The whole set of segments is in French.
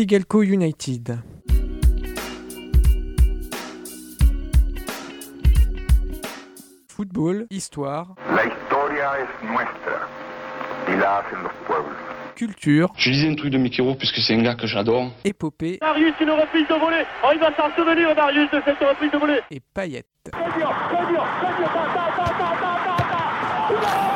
Sigelco United. Football, histoire. La historia es nuestra y la hacen los pueblos. Culture. Je lisais un truc de Mickey Rourke puisque c'est un gars que j'adore. Épopée. Marius, une reprise de volée. Oh, il va s'en souvenir, Marius, de cette reprise de volée. Et paillettes. Très dur, très dur, très dur. Ta, ta, ta,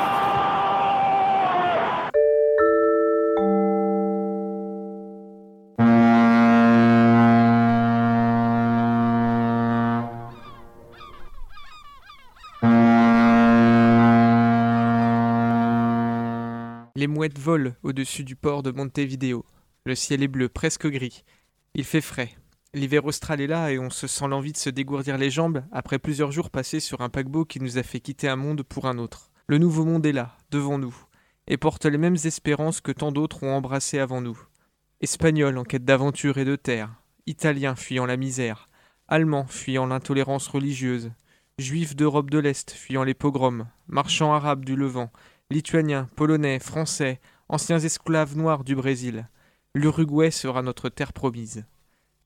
mouettes volent au-dessus du port de Montevideo. Le ciel est bleu, presque gris. Il fait frais. L'hiver austral est là et on se sent l'envie de se dégourdir les jambes après plusieurs jours passés sur un paquebot qui nous a fait quitter un monde pour un autre. Le nouveau monde est là, devant nous, et porte les mêmes espérances que tant d'autres ont embrassées avant nous. Espagnols en quête d'aventure et de terre, Italiens fuyant la misère, Allemands fuyant l'intolérance religieuse, Juifs d'Europe de l'Est fuyant les pogroms, marchands arabes du Levant, Lituaniens, Polonais, Français, anciens esclaves noirs du Brésil. L'Uruguay sera notre terre promise.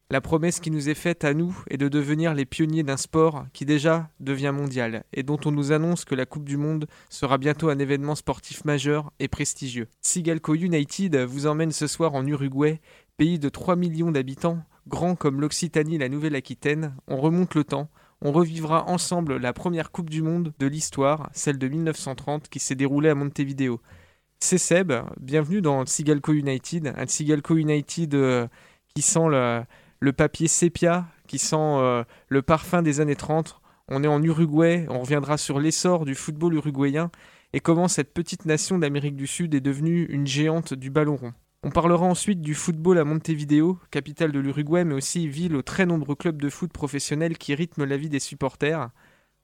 La promesse qui nous est faite à nous est de devenir les pionniers d'un sport qui déjà devient mondial et dont on nous annonce que la Coupe du Monde sera bientôt un événement sportif majeur et prestigieux. Sigalco United vous emmène ce soir en Uruguay, pays de 3 millions d'habitants, grand comme l'Occitanie et la Nouvelle-Aquitaine. On remonte le temps, on revivra ensemble la première Coupe du Monde de l'histoire, celle de 1930 qui s'est déroulée à Montevideo. C'est Seb, bienvenue dans Sigalco United, un Sigalco United euh, qui sent le, le papier sépia, qui sent euh, le parfum des années 30. On est en Uruguay, on reviendra sur l'essor du football uruguayen et comment cette petite nation d'Amérique du Sud est devenue une géante du ballon rond? On parlera ensuite du football à Montevideo, capitale de l'Uruguay, mais aussi ville aux très nombreux clubs de foot professionnels qui rythment la vie des supporters.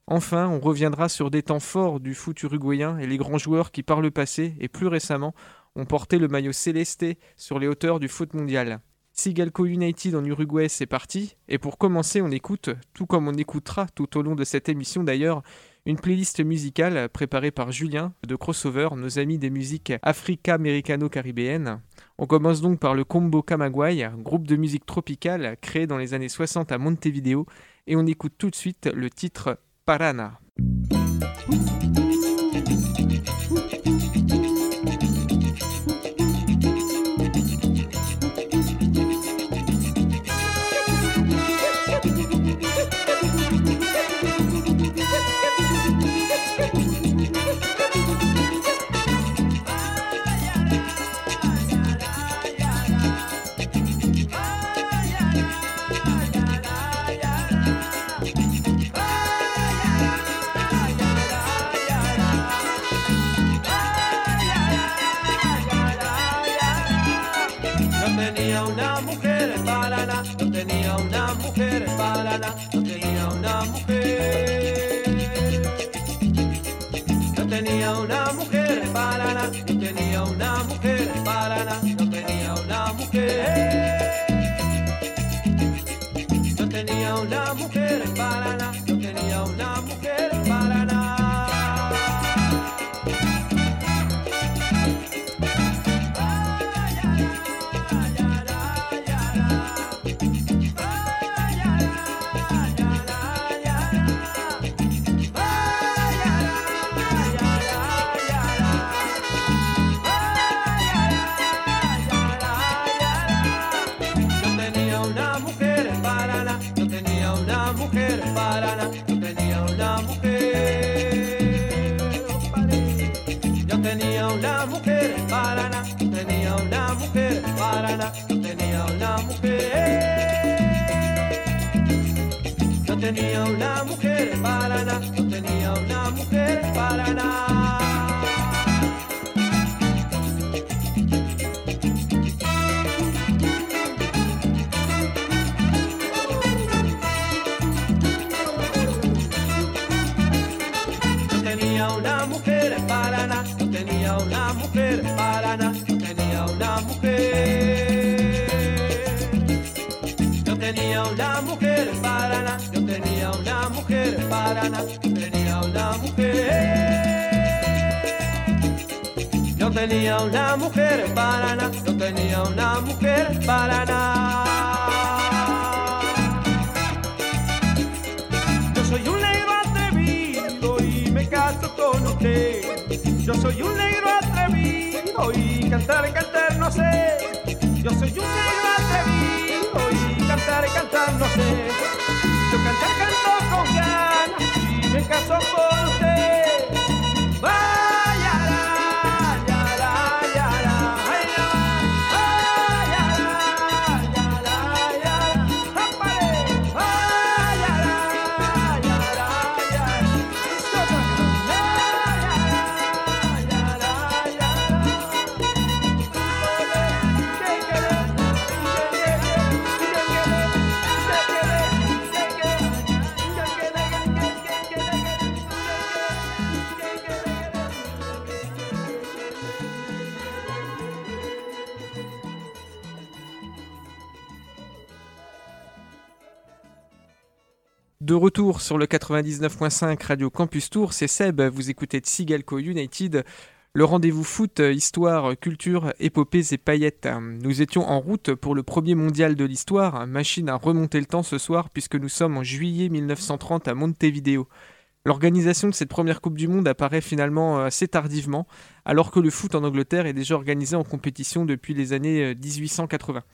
Enfin, on reviendra sur des temps forts du foot uruguayen et les grands joueurs qui, par le passé et plus récemment, ont porté le maillot célesté sur les hauteurs du foot mondial. Sigalco United en Uruguay, c'est parti. Et pour commencer, on écoute, tout comme on écoutera tout au long de cette émission d'ailleurs, une playlist musicale préparée par Julien de Crossover, nos amis des musiques africa-américano-caribéennes. On commence donc par le Combo Camagüey, groupe de musique tropicale créé dans les années 60 à Montevideo, et on écoute tout de suite le titre Parana. Tenía una mujer en Paraná, yo tenía una mujer en Paraná, yo tenía una mujer. Yo tenía una mujer en Paraná, yo tenía una mujer en. tenía una mujer para nada, no tenía una mujer para nada. tenía una mujer en Paraná, no tenía una mujer en Paraná. Yo soy un negro atrevido y me caso con usted. Yo soy un negro atrevido y cantar, cantar no sé. Yo soy un negro atrevido y cantar, cantar no sé. Yo cantar, canto con ganas y me caso con De retour sur le 99.5 Radio Campus Tour, c'est Seb, vous écoutez Tsigalco United, le rendez-vous foot, histoire, culture, épopées et paillettes. Nous étions en route pour le premier mondial de l'histoire, machine à remonter le temps ce soir puisque nous sommes en juillet 1930 à Montevideo. L'organisation de cette première Coupe du Monde apparaît finalement euh, assez tardivement, alors que le foot en Angleterre est déjà organisé en compétition depuis les années euh, 1880.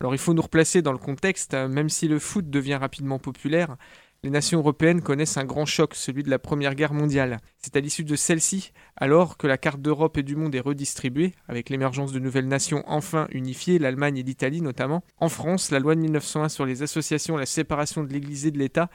Alors il faut nous replacer dans le contexte, euh, même si le foot devient rapidement populaire, les nations européennes connaissent un grand choc, celui de la Première Guerre mondiale. C'est à l'issue de celle-ci, alors que la carte d'Europe et du monde est redistribuée, avec l'émergence de nouvelles nations enfin unifiées, l'Allemagne et l'Italie notamment. En France, la loi de 1901 sur les associations, la séparation de l'Église et de l'État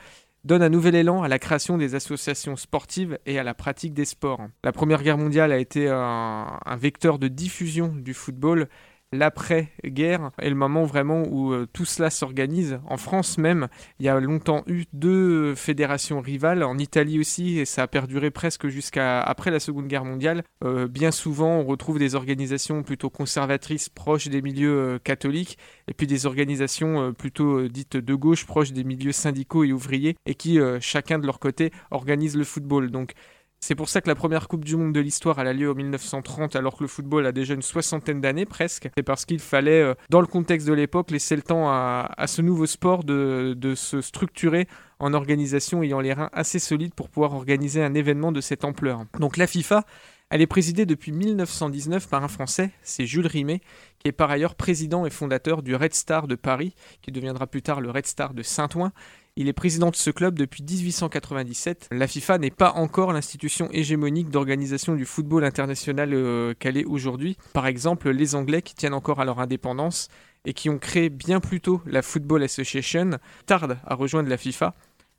donne un nouvel élan à la création des associations sportives et à la pratique des sports. La Première Guerre mondiale a été un, un vecteur de diffusion du football l'après-guerre est le moment vraiment où euh, tout cela s'organise. En France même, il y a longtemps eu deux fédérations rivales, en Italie aussi, et ça a perduré presque jusqu'à après la Seconde Guerre mondiale. Euh, bien souvent, on retrouve des organisations plutôt conservatrices proches des milieux euh, catholiques, et puis des organisations plutôt dites de gauche proches des milieux syndicaux et ouvriers, et qui, chacun de leur côté, organisent le football. Donc c'est pour ça que la première Coupe du Monde de l'histoire a lieu en 1930 alors que le football a déjà une soixantaine d'années presque. C'est parce qu'il fallait, euh, dans le contexte de l'époque, laisser le temps à, à ce nouveau sport de, de se structurer en organisation ayant les reins assez solides pour pouvoir organiser un événement de cette ampleur. Donc la FIFA, elle est présidée depuis 1919 par un Français, c'est Jules Rimet, qui est par ailleurs président et fondateur du Red Star de Paris, qui deviendra plus tard le Red Star de Saint-Ouen. Il est président de ce club depuis 1897. La FIFA n'est pas encore l'institution hégémonique d'organisation du football international euh, qu'elle est aujourd'hui. Par exemple, les Anglais qui tiennent encore à leur indépendance et qui ont créé bien plus tôt la Football Association tardent à rejoindre la FIFA.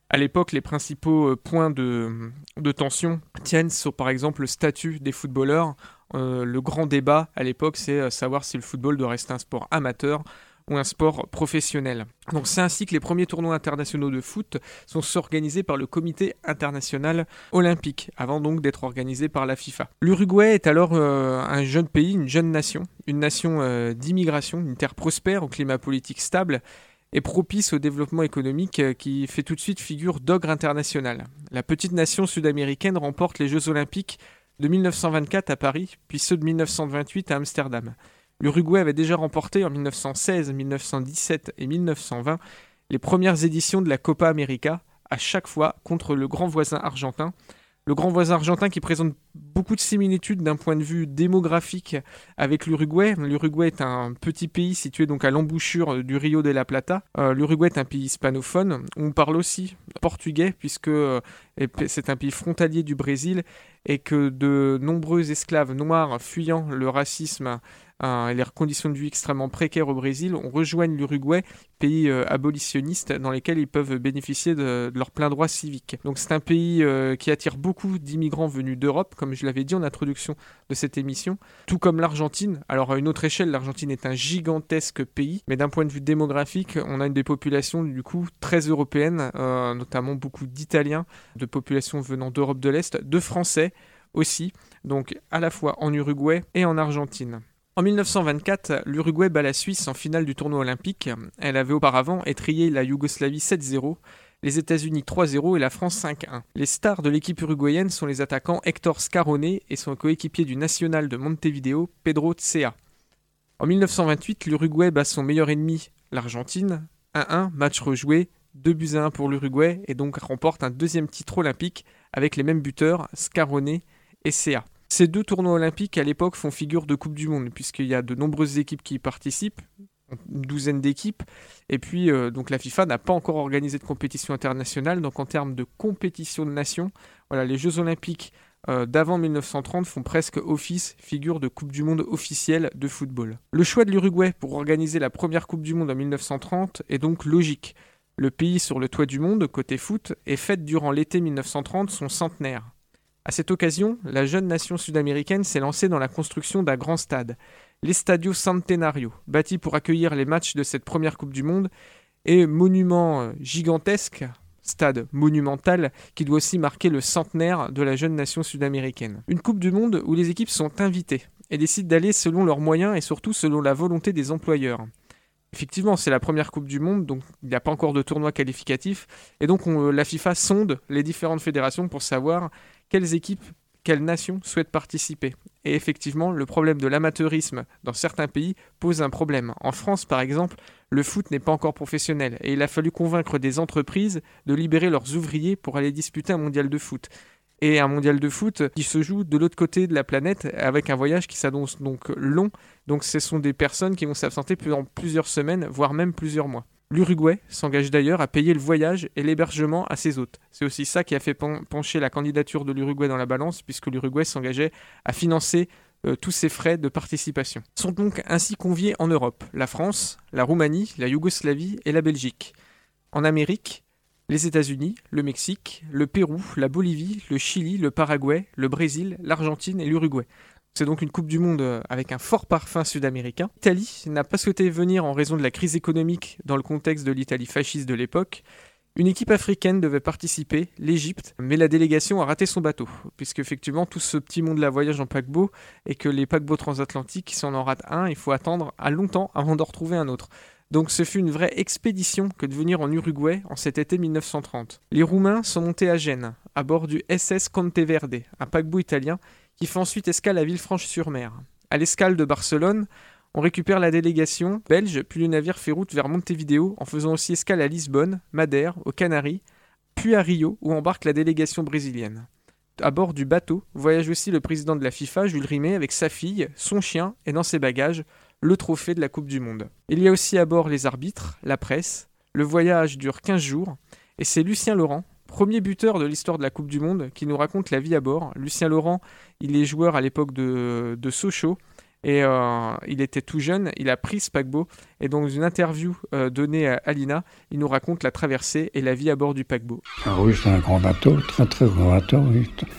À l'époque, les principaux euh, points de, tension tiennent sur par exemple le statut des footballeurs. Euh, le grand débat à l'époque, c'est savoir si le football doit rester un sport amateur ou un sport professionnel. Donc c'est ainsi que les premiers tournois internationaux de foot sont organisés par le comité international olympique, avant donc d'être organisés par la FIFA. L'Uruguay est alors euh, un jeune pays, une jeune nation, une nation euh, d'immigration, une terre prospère au climat politique stable et propice au développement économique euh, qui fait tout de suite figure d'ogre international. La petite nation sud-américaine remporte les Jeux olympiques de 1924 à Paris, puis ceux de 1928 à Amsterdam. L'Uruguay avait déjà remporté en 1916, 1917 et 1920 les premières éditions de la Copa América, à chaque fois contre le grand voisin argentin. Le grand voisin argentin qui présente beaucoup de similitudes d'un point de vue démographique avec l'Uruguay. L'Uruguay est un petit pays situé donc à l'embouchure du Rio de la Plata. Euh, L'Uruguay est un pays hispanophone. On parle aussi portugais puisque euh, c'est un pays frontalier du Brésil et que de nombreux esclaves noirs fuyant le racisme et les conditions de vie extrêmement précaires au Brésil, on rejoint l'Uruguay, pays euh, abolitionniste dans lesquels ils peuvent bénéficier de, de leurs pleins droits civiques. Donc c'est un pays euh, qui attire beaucoup d'immigrants venus d'Europe, comme je l'avais dit en introduction de cette émission, tout comme l'Argentine. Alors à une autre échelle, l'Argentine est un gigantesque pays, mais d'un point de vue démographique, on a une des populations du coup très européennes, euh, notamment beaucoup d'Italiens, de populations venant d'Europe de l'Est, de Français aussi, donc à la fois en Uruguay et en Argentine. En 1924, l'Uruguay bat la Suisse en finale du tournoi olympique. Elle avait auparavant étrié la Yougoslavie 7-0, les États-Unis 3-0 et la France 5-1. Les stars de l'équipe uruguayenne sont les attaquants Hector Scarone et son coéquipier du national de Montevideo, Pedro Tsea. En 1928, l'Uruguay bat son meilleur ennemi, l'Argentine, 1-1, match rejoué, 2 buts à 1 pour l'Uruguay et donc remporte un deuxième titre olympique avec les mêmes buteurs, Scarone et Sea. Ces deux tournois olympiques à l'époque font figure de Coupe du Monde, puisqu'il y a de nombreuses équipes qui y participent, une douzaine d'équipes, et puis euh, donc la FIFA n'a pas encore organisé de compétition internationale, donc en termes de compétition de nations, voilà, les Jeux olympiques euh, d'avant 1930 font presque office, figure de Coupe du Monde officielle de football. Le choix de l'Uruguay pour organiser la première Coupe du Monde en 1930 est donc logique. Le pays sur le toit du monde, côté foot, est fête durant l'été 1930 son centenaire. À cette occasion, la jeune nation sud-américaine s'est lancée dans la construction d'un grand stade, l'Estadio Centenario, bâti pour accueillir les matchs de cette première Coupe du Monde, et monument euh, gigantesque, stade monumental, qui doit aussi marquer le centenaire de la jeune nation sud-américaine. Une Coupe du Monde où les équipes sont invitées et décident d'aller selon leurs moyens et surtout selon la volonté des employeurs. Effectivement, c'est la première Coupe du Monde, donc il n'y a pas encore de tournoi qualificatif. Et donc on- la FIFA sonde les différentes fédérations pour savoir quelles équipes, quelles nations souhaitent participer. Et effectivement, le problème de l'amateurisme dans certains pays pose un problème. En France, par exemple, le foot n'est pas encore professionnel et il a fallu convaincre des entreprises de libérer leurs ouvriers pour aller disputer un mondial de foot. Et un mondial de foot qui se joue de l'autre côté de la planète avec un voyage qui s'annonce donc long. Donc ce sont des personnes qui vont s'absenter pendant plusieurs semaines, voire même plusieurs mois. L'Uruguay s'engage d'ailleurs à payer le voyage et l'hébergement à ses hôtes. C'est aussi ça qui a fait pen- pencher la candidature de l'Uruguay dans la balance, puisque l'Uruguay s'engageait à financer euh, tous ses frais de participation. Sont donc ainsi conviés en Europe la France, la Roumanie, la Yougoslavie et la Belgique. En Amérique, les États-Unis, le Mexique, le Pérou, la Bolivie, le Chili, le Paraguay, le Brésil, l'Argentine et l'Uruguay. C'est donc une Coupe du Monde euh, avec un fort parfum sud-américain. L'Italie n'a pas souhaité venir en raison de la crise économique dans le contexte de l'Italie fasciste de l'époque. Une équipe africaine devait participer, l'Égypte, mais la délégation a raté son bateau, puisque effectivement tout ce petit monde-là voyage en paquebot et que les paquebots transatlantiques, si on en rate un, il faut attendre à longtemps avant d'en retrouver un autre. Donc ce fut une vraie expédition que de venir en Uruguay en cet été 1930. Les Roumains sont montés à Gênes, à bord du SS Conteverde, un paquebot italien qui fait ensuite escale à Villefranche-sur-Mer. À l'escale de Barcelone, on récupère la délégation belge, puis le navire fait route vers Montevideo en faisant aussi escale à Lisbonne, Madère, aux Canaries, puis à Rio où embarque la délégation brésilienne. À bord du bateau voyage aussi le président de la FIFA, Jules Rimet, avec sa fille, son chien et dans ses bagages, le trophée de la Coupe du Monde. Il y a aussi à bord les arbitres, la presse. Le voyage dure 15 jours et c'est Lucien Laurent, premier buteur de l'histoire de la Coupe du Monde, qui nous raconte la vie à bord. Lucien Laurent, il est joueur à l'époque de, de Sochaux et euh, il était tout jeune, il a pris ce paquebot et dans une interview euh, donnée à Alina, il nous raconte la traversée et la vie à bord du paquebot. Oui, c'est un grand bateau, très très grand bateau.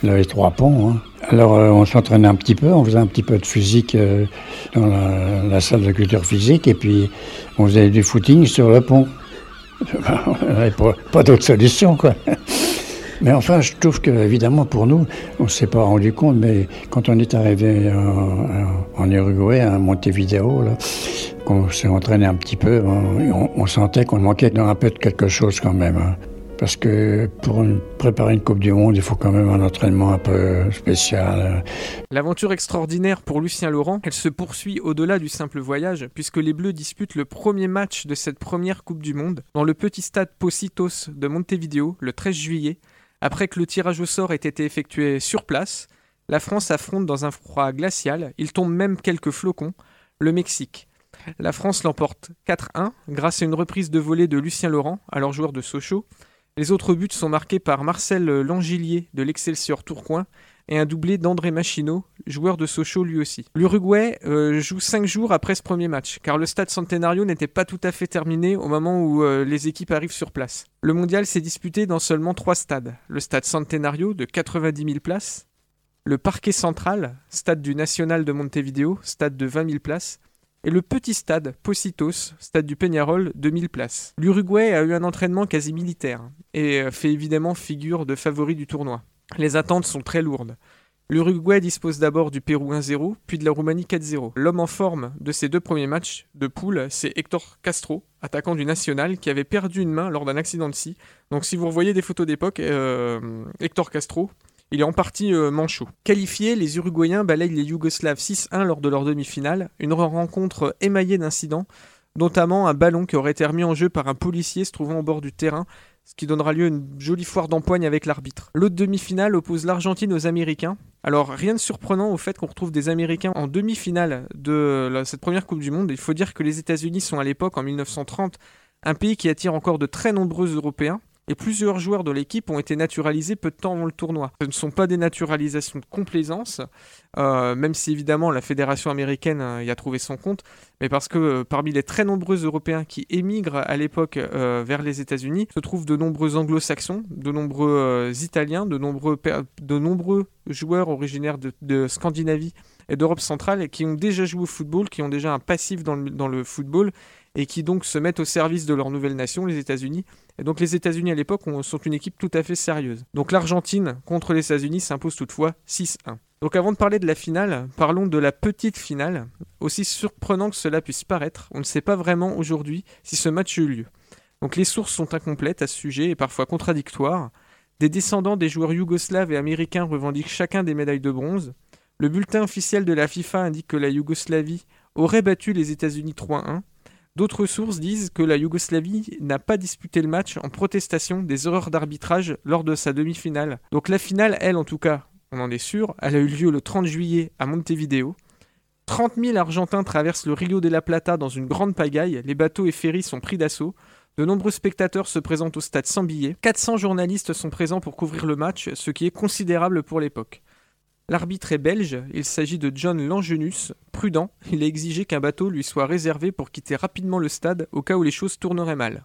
Il avait trois ponts. hein. Alors euh, on s'entraînait un petit peu, on faisait un petit peu de physique dans la salle de culture physique et puis on faisait du footing sur le pont. pas, pas d'autre solution quoi. Mais enfin, je trouve que évidemment pour nous, on ne s'est pas rendu compte, mais quand on est arrivé en, en Uruguay, à Montevideo, là, qu'on s'est entraîné un petit peu, on, on sentait qu'on manquait un peu de quelque chose quand même. hein. Parce que pour préparer une Coupe du Monde, il faut quand même un entraînement un peu spécial. L'aventure extraordinaire pour Lucien Laurent, elle se poursuit au-delà du simple voyage, puisque les Bleus disputent le premier match de cette première Coupe du Monde dans le petit stade Positos de Montevideo le 13 juillet. Après que le tirage au sort ait été effectué sur place, la France affronte dans un froid glacial, il tombe même quelques flocons, le Mexique. La France l'emporte 4-1 grâce à une reprise de volée de Lucien Laurent, alors joueur de Sochaux. Les autres buts sont marqués par Marcel Langilier de l'Excelsior Tourcoing et un doublé d'André Machino, joueur de Sochaux lui aussi. L'Uruguay euh, joue 5 jours après ce premier match, car le stade Centenario n'était pas tout à fait terminé au moment où euh, les équipes arrivent sur place. Le mondial s'est disputé dans seulement 3 stades. Le stade Centenario de 90 000 places, le Parquet Central, stade du National de Montevideo, stade de 20 000 places, et le petit stade Positos, stade du Peñarol, de 1000 places. L'Uruguay a eu un entraînement quasi militaire et euh, fait évidemment figure de favori du tournoi. Les attentes sont très lourdes. L'Uruguay dispose d'abord du Pérou 1-0, puis de la Roumanie 4-0. L'homme en forme de ces deux premiers matchs de poule, c'est Hector Castro, attaquant du National, qui avait perdu une main lors d'un accident de scie. Donc si vous revoyez des photos d'époque, euh, Hector Castro, il est en partie euh, manchot. Qualifiés, les Uruguayens balayent les Yougoslaves 6-1 lors de leur demi-finale, une rencontre émaillée d'incidents, notamment un ballon qui aurait été remis en jeu par un policier se trouvant au bord du terrain ce qui donnera lieu à une jolie foire d'empoigne avec l'arbitre. L'autre demi-finale oppose l'Argentine aux Américains. Alors rien de surprenant au fait qu'on retrouve des Américains en demi-finale de cette première Coupe du Monde. Il faut dire que les États-Unis sont à l'époque, en 1930, un pays qui attire encore de très nombreux Européens. Et plusieurs joueurs de l'équipe ont été naturalisés peu de temps avant le tournoi. Ce ne sont pas des naturalisations de complaisance, euh, même si évidemment la fédération américaine euh, y a trouvé son compte, mais parce que euh, parmi les très nombreux Européens qui émigrent à l'époque vers les États-Unis se trouvent de nombreux Anglo-Saxons, de nombreux Italiens, de nombreux, joueurs originaires de, Scandinavie et d'Europe centrale qui ont déjà joué au football, qui ont déjà un passif dans le football et qui donc se mettent au service de leur nouvelle nation, les États-Unis. Et donc les États-Unis à l'époque ont- sont une équipe tout à fait sérieuse. Donc l'Argentine contre les États-Unis s'impose toutefois 6-1. Donc avant de parler de la finale, parlons de la petite finale. Aussi surprenant que cela puisse paraître, on ne sait pas vraiment aujourd'hui si ce match a eu lieu. Donc les sources sont incomplètes à ce sujet et parfois contradictoires. Des descendants des joueurs yougoslaves et américains revendiquent chacun des médailles de bronze. Le bulletin officiel de la FIFA indique que la Yougoslavie aurait battu les États-Unis 3-1. D'autres sources disent que la Yougoslavie n'a pas disputé le match en protestation des erreurs d'arbitrage lors de sa demi-finale. Donc la finale, elle en tout cas, on en est sûr, elle a eu lieu le 30 juillet à Montevideo. 30 000 Argentins traversent le Rio de la Plata dans une grande pagaille, les bateaux et ferries sont pris d'assaut. De nombreux spectateurs se présentent au stade sans billets. 400 journalistes sont présents pour couvrir le match, ce qui est considérable pour l'époque. L'arbitre est belge, il s'agit de John Langenus. Prudent, il a exigé qu'un bateau lui soit réservé pour quitter rapidement le stade au cas où les choses tourneraient mal.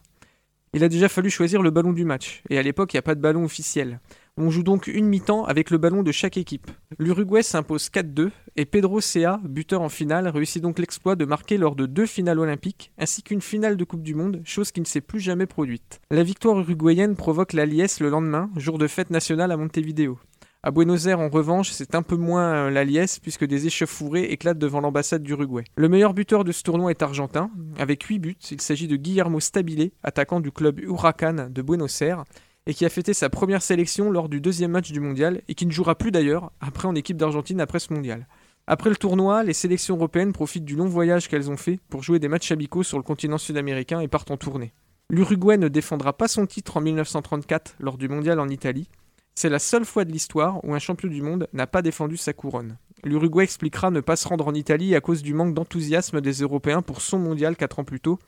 Il a déjà fallu choisir le ballon du match, et à l'époque il n'y a pas de ballon officiel. On joue donc une mi-temps avec le ballon de chaque équipe. L'Uruguay s'impose 4-2, et Pedro Sea, buteur en finale, réussit donc l'exploit de marquer lors de deux finales olympiques, ainsi qu'une finale de Coupe du Monde, chose qui ne s'est plus jamais produite. La victoire uruguayenne provoque la liesse le lendemain, jour de fête nationale à Montevideo. À Buenos Aires, en revanche, c'est un peu moins euh, la liesse puisque des échauffourées éclatent devant l'ambassade d'Uruguay. Le meilleur buteur de ce tournoi est argentin, avec 8 buts. Il s'agit de Guillermo Stabile, attaquant du club Huracan de Buenos Aires, et qui a fêté sa première sélection lors du deuxième match du mondial, et qui ne jouera plus d'ailleurs, après en équipe d'Argentine après ce mondial. Après le tournoi, les sélections européennes profitent du long voyage qu'elles ont fait pour jouer des matchs amicaux sur le continent sud-américain et partent en tournée. L'Uruguay ne défendra pas son titre en 1934 lors du mondial en Italie, c'est la seule fois de l'histoire où un champion du monde n'a pas défendu sa couronne. L'Uruguay expliquera ne pas se rendre en Italie à cause du manque d'enthousiasme des Européens pour son mondial 4 ans plus tôt.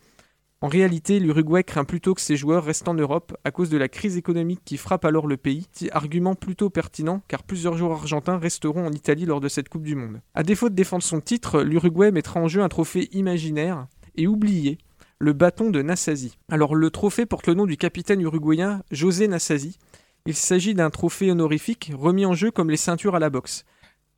En réalité, l'Uruguay craint plutôt que ses joueurs restent en Europe à cause de la crise économique qui frappe alors le pays, argument plutôt pertinent car plusieurs joueurs argentins resteront en Italie lors de cette Coupe du Monde. À défaut de défendre son titre, l'Uruguay mettra en jeu un trophée imaginaire et oublié, le bâton de Nassasi. Alors le trophée porte le nom du capitaine uruguayen José Nassasi, il s'agit d'un trophée honorifique remis en jeu comme les ceintures à la boxe.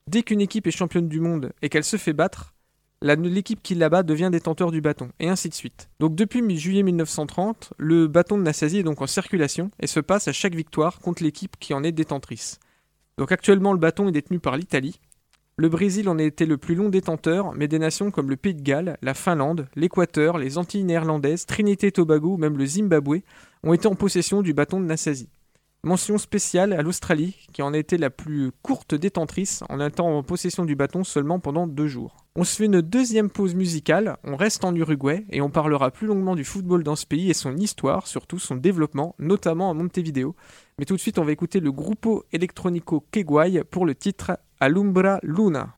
Dès qu'une équipe est championne du monde et qu'elle se fait battre, l'équipe qui la bat devient détenteur du bâton, et ainsi de suite. Donc depuis juillet 1930, le bâton de Nassasi est donc en circulation et se passe à chaque victoire contre l'équipe qui en est détentrice. Donc actuellement le bâton est détenu par l'Italie. Le Brésil en a été le plus long détenteur, mais des nations comme le Pays de Galles, la Finlande, l'Équateur, les Antilles néerlandaises, Trinité et Tobago ou même le Zimbabwe ont été en possession du bâton de Nassasi. Mention spéciale à l'Australie, qui en a été la plus courte détentrice en étant en possession du bâton seulement pendant deux jours. On se fait une deuxième pause musicale, on reste en Uruguay et on parlera plus longuement du football dans ce pays et son histoire, surtout son développement, notamment à Montevideo. Mais tout de suite, on va écouter le Grupo Electrónico Keguay pour le titre Alumbra Luna.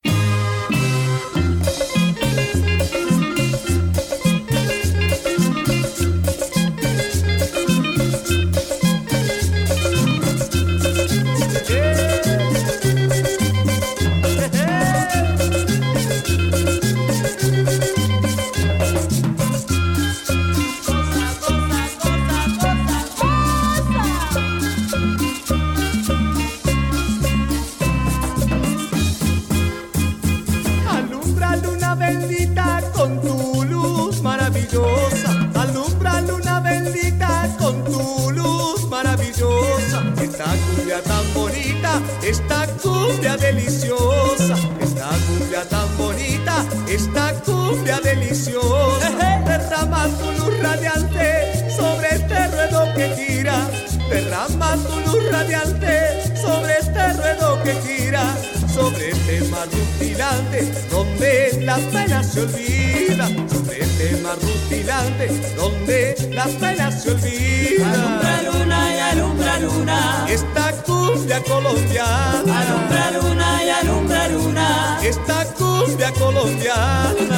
Esta cumbia deliciosa. Esta cumbia tan bonita, esta cumbia deliciosa. Derrama tu luz radiante sobre este ruedo que gira. Derrama tu luz radiante sobre este ruedo que gira. Sobre mar rutilante donde las penas se olvidan. Sobre este mar rutilante donde las penas se olvidan. Alumbra luna y alumbra luna. Esta cumbia colombiana. Alumbra luna y alumbra luna. Esta cumbia colombiana.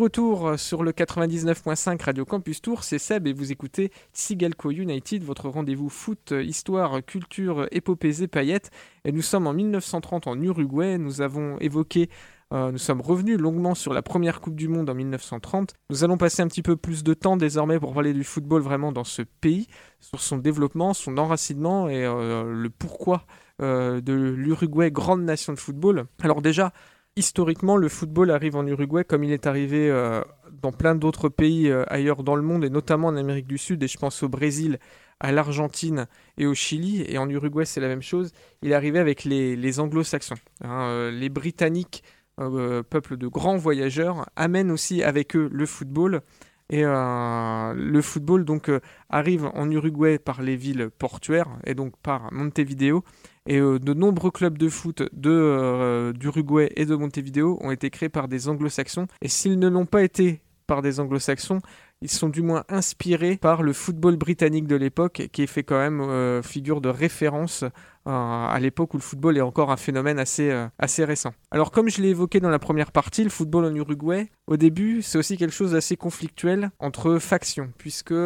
Retour sur le 99.5 Radio Campus Tour, c'est Seb et vous écoutez Sigalco United, votre rendez-vous foot, histoire, culture, épopées et paillettes. Et nous sommes en 1930 en Uruguay. Nous avons évoqué, euh, nous sommes revenus longuement sur la première Coupe du Monde en 1930. Nous allons passer un petit peu plus de temps désormais pour parler du football vraiment dans ce pays, sur son développement, son enracinement et euh, le pourquoi euh, de l'Uruguay, grande nation de football. Alors déjà, historiquement, le football arrive en Uruguay comme il est arrivé euh, dans plein d'autres pays euh, ailleurs dans le monde, et notamment en Amérique du Sud, et je pense au Brésil, à l'Argentine et au Chili, et en Uruguay c'est la même chose, il est avec les, anglo-saxons. hein, euh, les Britanniques, peuple de grands voyageurs, amènent aussi avec eux le football, et le football donc arrive en Uruguay par les villes portuaires, et donc par Montevideo, et euh, de nombreux clubs de foot euh, d'Uruguay et de Montevideo ont été créés par des anglo-saxons. Et s'ils ne l'ont pas été par des anglo-saxons, ils sont du moins inspirés par le football britannique de l'époque, qui fait quand même euh, figure de référence à l'époque où le football est encore un phénomène assez, euh, assez récent. Alors comme je l'ai évoqué dans la première partie, le football en Uruguay, au début, c'est aussi quelque chose d'assez conflictuel entre factions, puisque il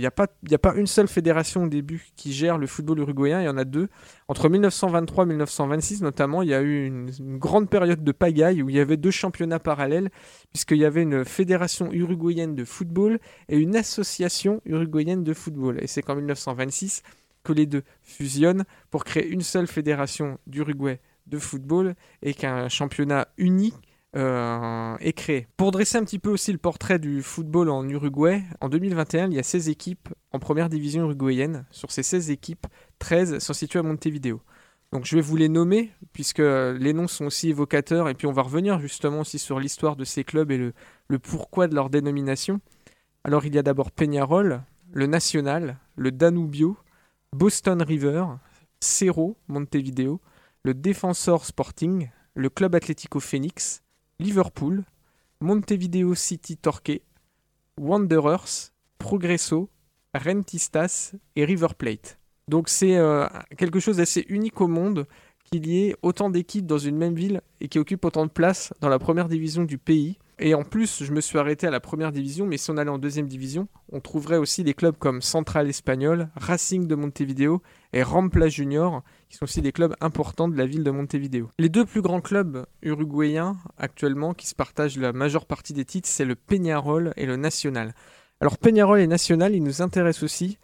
n'y a, pas- a pas une seule fédération au début qui gère le football uruguayen, il y en a deux. Entre 1923 et 1926 notamment, il y a eu une, une grande période de pagaille où il y avait deux championnats parallèles, puisqu'il y avait une fédération uruguayenne de football et une association uruguayenne de football. Et c'est qu'en 1926 que les deux fusionnent pour créer une seule fédération d'Uruguay de football et qu'un championnat unique euh, est créé. Pour dresser un petit peu aussi le portrait du football en Uruguay, en 2021, il y a 16 équipes en première division uruguayenne. Sur ces 16 équipes, 13 sont situées à Montevideo. Donc je vais vous les nommer, puisque les noms sont aussi évocateurs, et puis on va revenir justement aussi sur l'histoire de ces clubs et le, le pourquoi de leur dénomination. Alors il y a d'abord Peñarol, le National, le Danubio, Boston River, Cerro, Montevideo, le Defensor Sporting, le Club Atlético Phoenix, Liverpool, Montevideo City Torque, Wanderers, Progresso, Rentistas et River Plate. Donc c'est euh, quelque chose d'assez unique au monde qu'il y ait autant d'équipes dans une même ville et qui occupent autant de place dans la première division du pays. Et en plus, je me suis arrêté à la première division, mais si on allait en deuxième division, on trouverait aussi des clubs comme Central Espagnol, Racing de Montevideo et Rampla Junior, qui sont aussi des clubs importants de la ville de Montevideo. Les deux plus grands clubs uruguayens actuellement qui se partagent la majeure partie des titres, c'est le Peñarol et le Nacional. Alors Peñarol et Nacional, ils nous intéressent aussi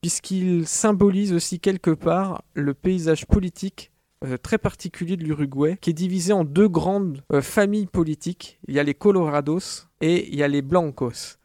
puisqu'il symbolise aussi quelque part le paysage politique euh, très particulier de l'Uruguay, qui est divisé en deux grandes euh, familles politiques. Il y a les Colorados et il y a les Blancos.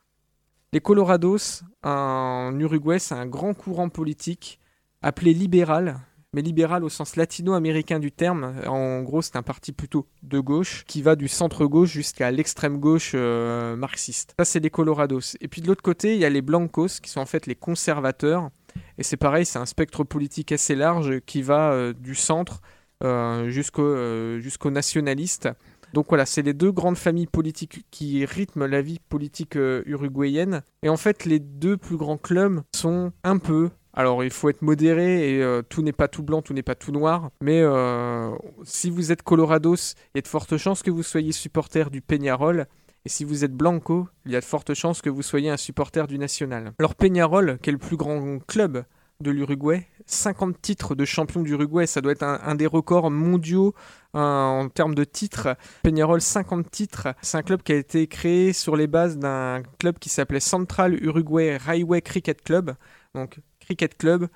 Les Colorados, en Uruguay, c'est un grand courant politique appelé libéral, mais libéral au sens latino-américain du terme. En gros, c'est un parti plutôt de gauche qui va du centre-gauche jusqu'à l'extrême gauche euh, marxiste. Ça, c'est les Colorados. Et puis de l'autre côté, il y a les Blancos, qui sont en fait les conservateurs. Et c'est pareil, c'est un spectre politique assez large qui va euh, du centre euh, jusqu'au euh, jusqu'aux nationalistes. Donc voilà, c'est les deux grandes familles politiques qui rythment la vie politique uruguayenne. Et en fait, les deux plus grands clubs sont un peu alors il faut être modéré et tout n'est pas tout blanc, tout n'est pas tout noir. Mais si vous êtes Colorados, il y a de fortes chances que vous soyez supporter du Peñarol. Et si vous êtes Blanco, il y a de fortes chances que vous soyez un supporter du National. Alors Peñarol, qui est le plus grand club de l'Uruguay, 50 titres de champion d'Uruguay, ça doit être un, des records mondiaux euh, en termes de titres. Peñarol, 50 titres. C'est un club qui a été créé sur les bases d'un club qui s'appelait Central Uruguay Railway Cricket Club. Donc Cricket Club.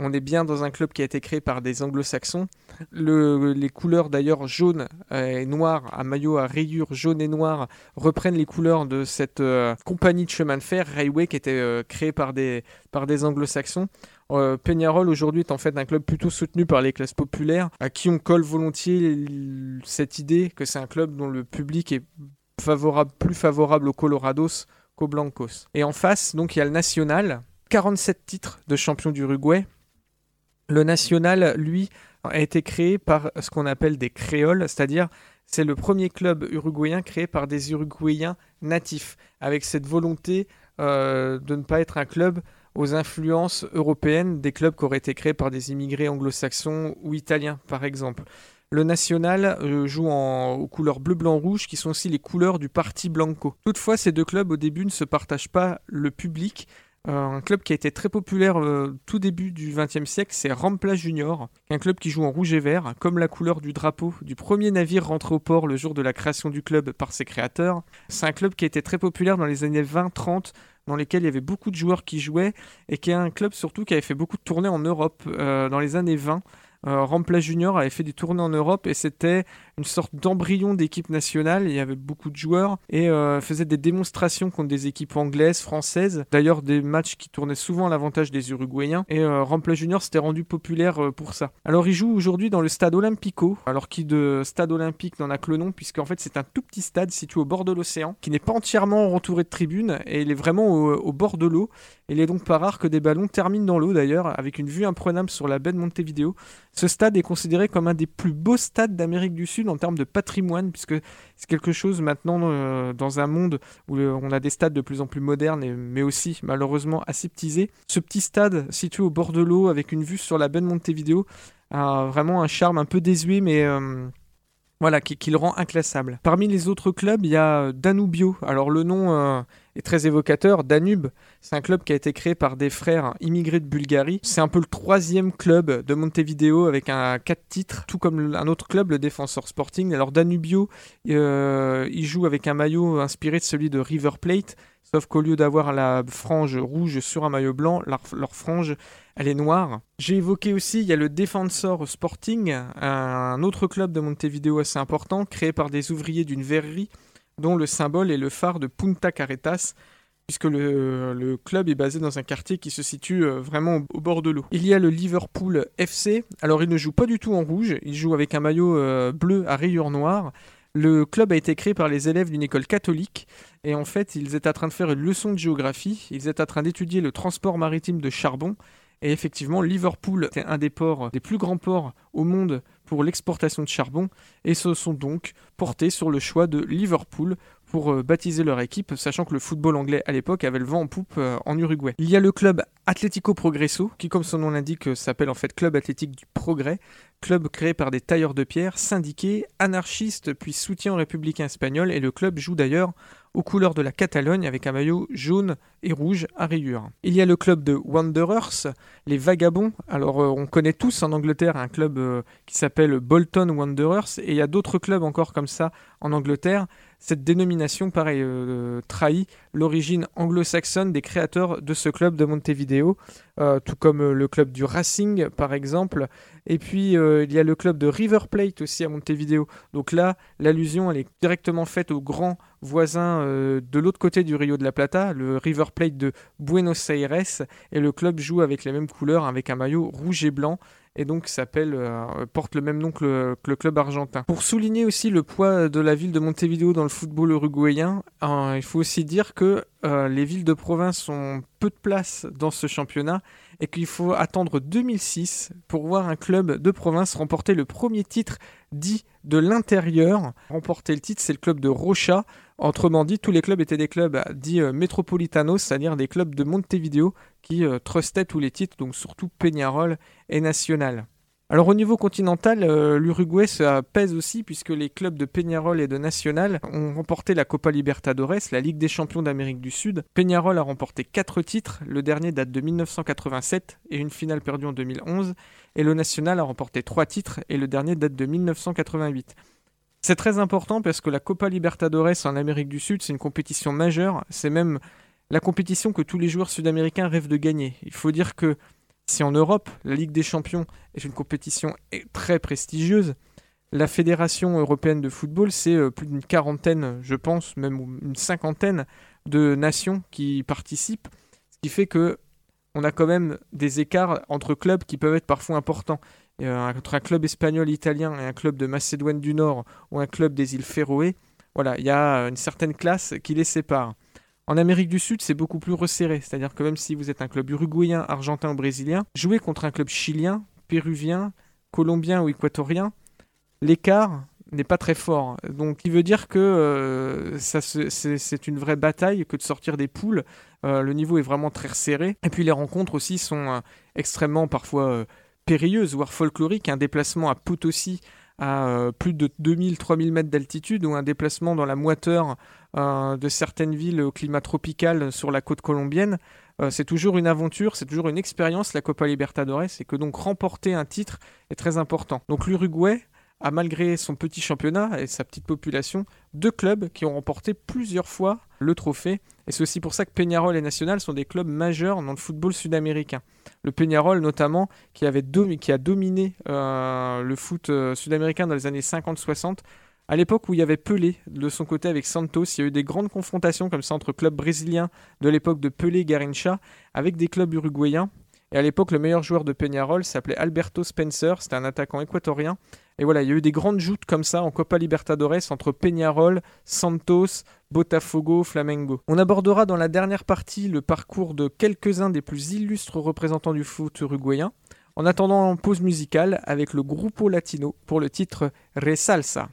On est bien dans un club qui a été créé par des anglo-saxons. Le- les couleurs d'ailleurs jaune et noir, à maillot à rayures jaune et noir, reprennent les couleurs de cette euh, compagnie de chemin de fer, Railway, qui était euh, créée par des, par des anglo-saxons. Euh, Peñarol aujourd'hui est en fait un club plutôt soutenu par les classes populaires, à qui on colle volontiers cette idée que c'est un club dont le public est plus favorable aux Colorados qu'aux Blancos. Et en face, donc il y a le National, 47 titres de champion d'Uruguay. Le National, lui, a été créé par ce qu'on appelle des créoles, c'est-à-dire c'est le premier club uruguayen créé par des Uruguayens natifs, avec cette volonté euh, de ne pas être un club aux influences européennes des clubs qui auraient été créés par des immigrés anglo-saxons ou italiens, par exemple. Le National euh, joue en, aux couleurs bleu, blanc, rouge, qui sont aussi les couleurs du Parti Blanco. Toutefois, ces deux clubs, au début, ne se partagent pas le public. Euh, un club qui a été très populaire euh, tout début du XXe siècle, c'est Rampla Junior, un club qui joue en rouge et vert, comme la couleur du drapeau du premier navire rentré au port le jour de la création du club par ses créateurs. C'est un club qui a été très populaire dans les années 20-30, dans lesquels il y avait beaucoup de joueurs qui jouaient, et qui est un club surtout qui avait fait beaucoup de tournées en Europe euh, dans les années 20. Euh, Rampla Junior avait fait des tournées en Europe et c'était une sorte d'embryon d'équipe nationale. Il y avait beaucoup de joueurs et euh, faisait des démonstrations contre des équipes anglaises, françaises. D'ailleurs, des matchs qui tournaient souvent à l'avantage des Uruguayens. Et euh, Rampla Junior s'était rendu populaire euh, pour ça. Alors, il joue aujourd'hui dans le stade Olympico. Alors, qui de stade olympique n'en a que le nom, puisqu'en fait, c'est un tout petit stade situé au bord de l'océan, qui n'est pas entièrement entouré de tribunes et il est vraiment au, au bord de l'eau. Il est donc pas rare que des ballons terminent dans l'eau d'ailleurs, avec une vue imprenable sur la baie de Montevideo. Ce stade est considéré comme un des plus beaux stades d'Amérique du Sud en termes de patrimoine, puisque c'est quelque chose maintenant euh, dans un monde où euh, on a des stades de plus en plus modernes, mais aussi malheureusement aseptisés. Ce petit stade situé au bord de l'eau avec une vue sur la baie de Montevideo a vraiment un charme un peu désuet, mais euh, voilà, qui, le rend inclassable. Parmi les autres clubs, il y a Danubio. Alors le nom est très évocateur. Danube, c'est un club qui a été créé par des frères immigrés de Bulgarie. C'est un peu le troisième club de Montevideo avec un 4 titres, tout comme un autre club, le Défenseur Sporting. Alors Danubio, euh, il joue avec un maillot inspiré de celui de River Plate, sauf qu'au lieu d'avoir la frange rouge sur un maillot blanc, leur, leur frange, elle est noire. J'ai évoqué aussi, il y a le Defensor Sporting, un autre club de Montevideo assez important, créé par des ouvriers d'une verrerie, dont le symbole est le phare de Punta Carretas, puisque le, club est basé dans un quartier qui se situe euh, vraiment au, au bord de l'eau. Il y a le Liverpool FC. Alors, il ne joue pas du tout en rouge, il joue avec un maillot euh, bleu à rayures noires. Le club a été créé par les élèves d'une école catholique et en fait, ils étaient en train de faire une leçon de géographie. Ils étaient en train d'étudier le transport maritime de charbon. Et effectivement, Liverpool était un des ports, des plus grands ports au monde pour l'exportation de charbon et se sont donc portés sur le choix de Liverpool pour euh, baptiser leur équipe, sachant que le football anglais à l'époque avait le vent en poupe euh, en Uruguay. Il y a le club Atlético Progresso, qui comme son nom l'indique euh, s'appelle en fait Club Athlétique du Progrès, club créé par des tailleurs de pierre, syndiqués, anarchistes, puis soutien aux républicains espagnols, et le club joue d'ailleurs aux couleurs de la Catalogne avec un maillot jaune et rouge à rayures. Il y a le club de Wanderers, les Vagabonds. Alors euh, on connaît tous en Angleterre un club euh, qui s'appelle Bolton Wanderers et il y a d'autres clubs encore comme ça en Angleterre. Cette dénomination, pareil, euh, trahit l'origine anglo-saxonne des créateurs de ce club de Montevideo, euh, tout comme euh, le club du Racing, par exemple. Et puis, euh, il y a le club de River Plate aussi à Montevideo. Donc là, l'allusion, elle est directement faite au grand voisin euh, de l'autre côté du Rio de la Plata, le River Plate de Buenos Aires. Et le club joue avec les mêmes couleurs, avec un maillot rouge et blanc et donc s'appelle euh, porte le même nom que le, club argentin. Pour souligner aussi le poids de la ville de Montevideo dans le football uruguayen, euh, il faut aussi dire que euh, les villes de province ont peu de place dans ce championnat et qu'il faut attendre 2006 pour voir un club de province remporter le premier titre dit de l'intérieur. Remporter le titre, c'est le club de Rocha. Autrement dit, tous les clubs étaient des clubs dits euh, metropolitanos, c'est-à-dire des clubs de Montevideo qui euh, trustaient tous les titres, donc surtout Peñarol et Nacional. Alors au niveau continental, euh, l'Uruguay ça pèse aussi puisque les clubs de Peñarol et de Nacional ont remporté la Copa Libertadores, la Ligue des champions d'Amérique du Sud. Peñarol a remporté 4 titres, le dernier date de 1987 et une finale perdue en 2011, et le Nacional a remporté 3 titres et le dernier date de 1988. C'est très important parce que la Copa Libertadores en Amérique du Sud, c'est une compétition majeure, c'est même la compétition que tous les joueurs sud-américains rêvent de gagner. Il faut dire que si en Europe, la Ligue des Champions est une compétition très prestigieuse, la Fédération européenne de football, c'est euh, plus d'une quarantaine, je pense, même une cinquantaine de nations qui participent, ce qui fait que on a quand même des écarts entre clubs qui peuvent être parfois importants. Euh, entre un club espagnol, italien et un club de Macédoine du Nord ou un club des îles Féroé, voilà, il y a une certaine classe qui les sépare. En Amérique du Sud, c'est beaucoup plus resserré, c'est-à-dire que même si vous êtes un club uruguayen, argentin ou brésilien, jouer contre un club chilien, péruvien, colombien ou équatorien, l'écart n'est pas très fort. Donc, il veut dire que euh, c'est une vraie bataille que de sortir des poules. Euh, le niveau est vraiment très resserré. Et puis, les rencontres aussi sont euh, extrêmement parfois périlleuses, voire folkloriques. Un déplacement à Potosi à euh, plus de 2000-3000 mètres d'altitude ou un déplacement dans la moiteur euh, de certaines villes au climat tropical sur la côte colombienne. Euh, c'est toujours une aventure, c'est toujours une expérience, la Copa Libertadores, et que donc remporter un titre est très important. Donc l'Uruguay a, malgré son petit championnat et sa petite population, deux clubs qui ont remporté plusieurs fois le trophée. Et c'est aussi pour ça que Peñarol et Nacional sont des clubs majeurs dans le football sud-américain. Le Peñarol notamment, qui, avait qui a dominé euh, le foot euh, sud-américain dans les années 50-60, à l'époque où il y avait Pelé de son côté avec Santos, il y a eu des grandes confrontations comme ça entre clubs brésiliens de l'époque de Pelé Garincha avec des clubs uruguayens. Et à l'époque, le meilleur joueur de Peñarol s'appelait Alberto Spencer, c'était un attaquant équatorien. Et voilà, il y a eu des grandes joutes comme ça en Copa Libertadores entre Peñarol, Santos, Botafogo, Flamengo. On abordera dans la dernière partie le parcours de quelques-uns des plus illustres représentants du foot uruguayen. En attendant, pause musicale avec le Grupo Latino pour le titre Resalsa.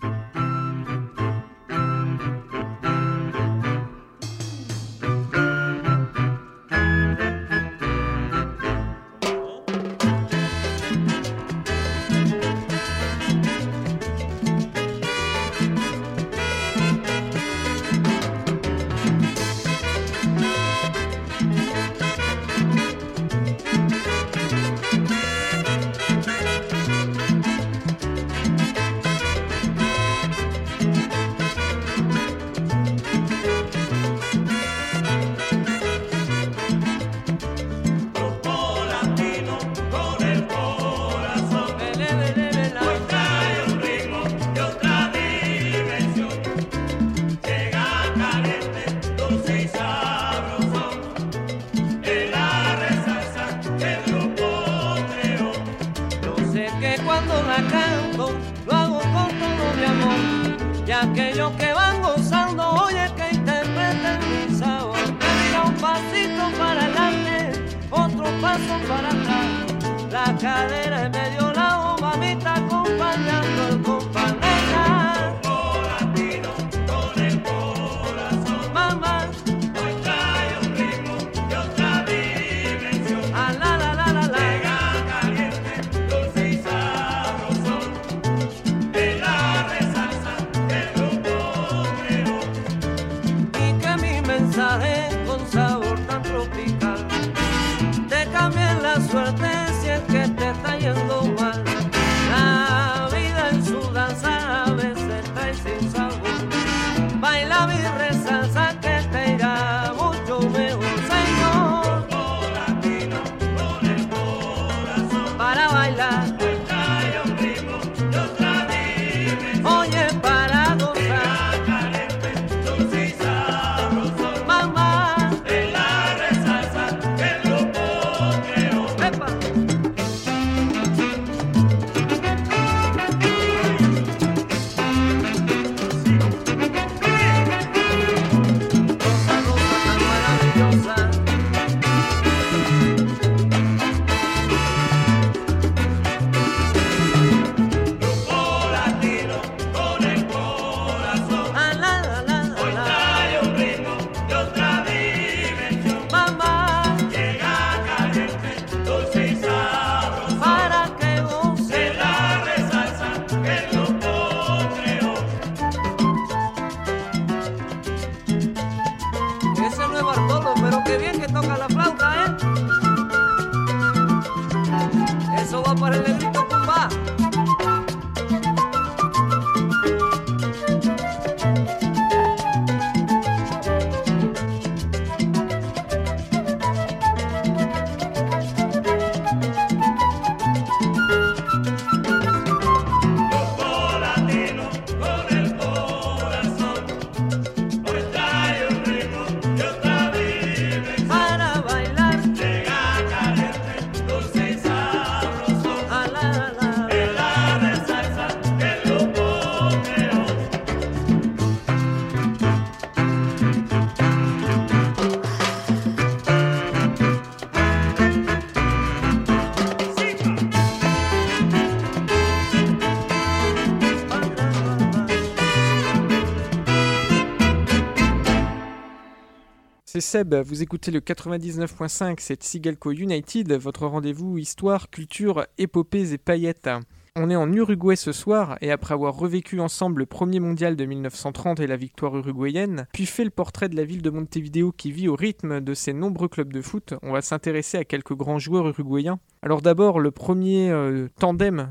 Seb, vous écoutez le 99.5, c'est Sigalco United, votre rendez-vous histoire, culture, épopées et paillettes. On est en Uruguay ce soir, et après avoir revécu ensemble le premier mondial de 1930 et la victoire uruguayenne, puis fait le portrait de la ville de Montevideo qui vit au rythme de ses nombreux clubs de foot, on va s'intéresser à quelques grands joueurs uruguayens. Alors d'abord, le premier euh, tandem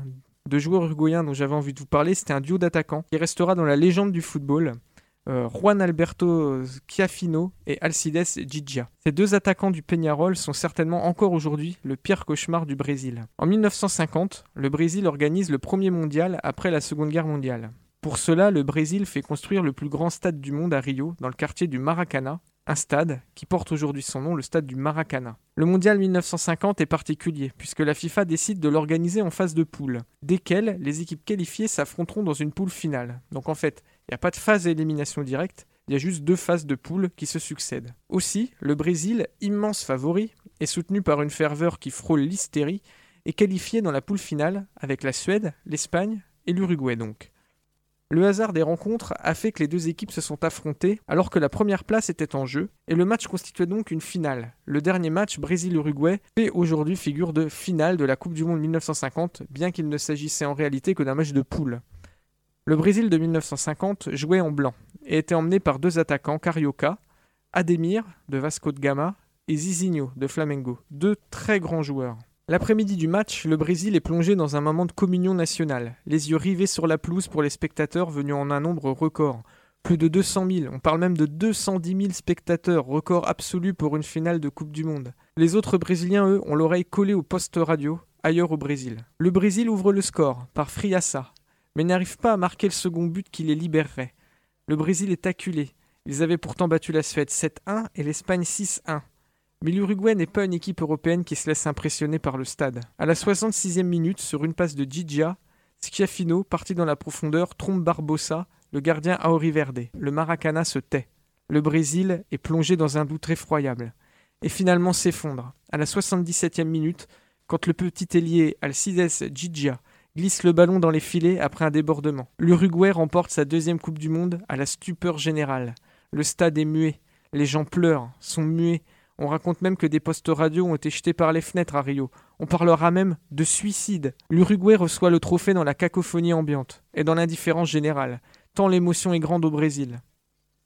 de joueurs uruguayens dont j'avais envie de vous parler, c'était un duo d'attaquants qui restera dans la légende du football. Euh, Juan Alberto Chiafino et Alcides Gigia. Ces deux attaquants du Peñarol sont certainement encore aujourd'hui le pire cauchemar du Brésil. En 1950, le Brésil organise le premier mondial après la Seconde Guerre mondiale. Pour cela, le Brésil fait construire le plus grand stade du monde à Rio, dans le quartier du Maracana, un stade qui porte aujourd'hui son nom, le stade du Maracana. Le mondial 1950 est particulier, puisque la FIFA décide de l'organiser en phase de poule, desquelles les équipes qualifiées s'affronteront dans une poule finale. Donc en fait, il n'y a pas de phase d'élimination directe, il y a juste deux phases de poule qui se succèdent. Aussi, le Brésil, immense favori, et soutenu par une ferveur qui frôle l'hystérie, est qualifié dans la poule finale avec la Suède, l'Espagne et l'Uruguay donc. Le hasard des rencontres a fait que les deux équipes se sont affrontées alors que la première place était en jeu, et le match constituait donc une finale. Le dernier match Brésil-Uruguay fait aujourd'hui figure de finale de la Coupe du Monde 1950, bien qu'il ne s'agissait en réalité que d'un match de poule. Le Brésil de 1950 jouait en blanc et était emmené par deux attaquants Carioca, Ademir de Vasco de Gama et Zizinho de Flamengo, deux très grands joueurs. L'après-midi du match, le Brésil est plongé dans un moment de communion nationale, les yeux rivés sur la pelouse pour les spectateurs venus en un nombre record. Plus de 200 000, on parle même de 210 000 spectateurs, record absolu pour une finale de Coupe du Monde. Les autres Brésiliens, eux, ont l'oreille collée au poste radio, ailleurs au Brésil. Le Brésil ouvre le score, par Friassa, mais n'arrive pas à marquer le second but qui les libérerait. Le Brésil est acculé. Ils avaient pourtant battu la Suède 7-1 et l'Espagne 6-1. Mais l'Uruguay n'est pas une équipe européenne qui se laisse impressionner par le stade. À la 66e minute, sur une passe de Gigia, Schiaffino, parti dans la profondeur, trompe Barbosa, le gardien Auri Verde. Le Maracana se tait. Le Brésil est plongé dans un doute effroyable. Et finalement s'effondre. À la 77e minute, quand le petit ailier Alcides Gigia glisse le ballon dans les filets après un débordement. L'Uruguay remporte sa deuxième Coupe du Monde à la stupeur générale. Le stade est muet. Les gens pleurent, sont muets. On raconte même que des postes radio ont été jetés par les fenêtres à Rio. On parlera même de suicide. L'Uruguay reçoit le trophée dans la cacophonie ambiante et dans l'indifférence générale, tant l'émotion est grande au Brésil.